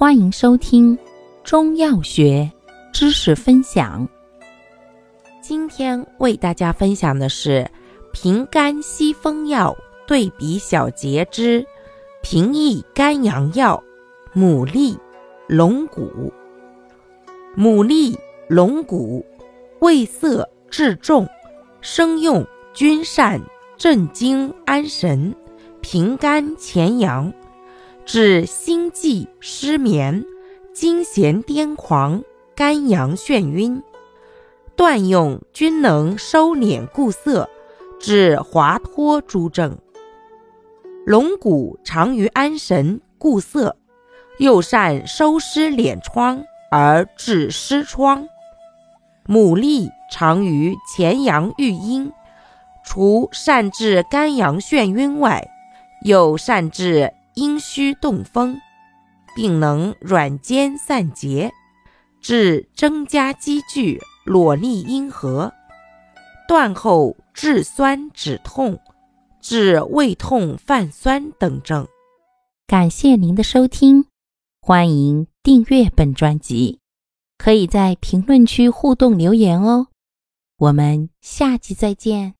欢迎收听中药学知识分享。今天为大家分享的是平肝息风药对比小节之平益肝阳药牡蛎、龙骨。牡蛎、龙骨味涩质重，生用均善镇惊安神、平肝潜阳。治心悸、失眠、惊痫癫狂、肝阳眩晕，断用均能收敛固涩，治滑脱诸症。龙骨长于安神固涩，又善收湿敛疮而治湿疮。牡蛎长于潜阳育阴，除善治肝阳眩晕外，又善治。阴虚动风，并能软坚散结，治增加积聚、裸逆阴核；断后治酸止痛，治胃痛泛酸等症。感谢您的收听，欢迎订阅本专辑，可以在评论区互动留言哦。我们下期再见。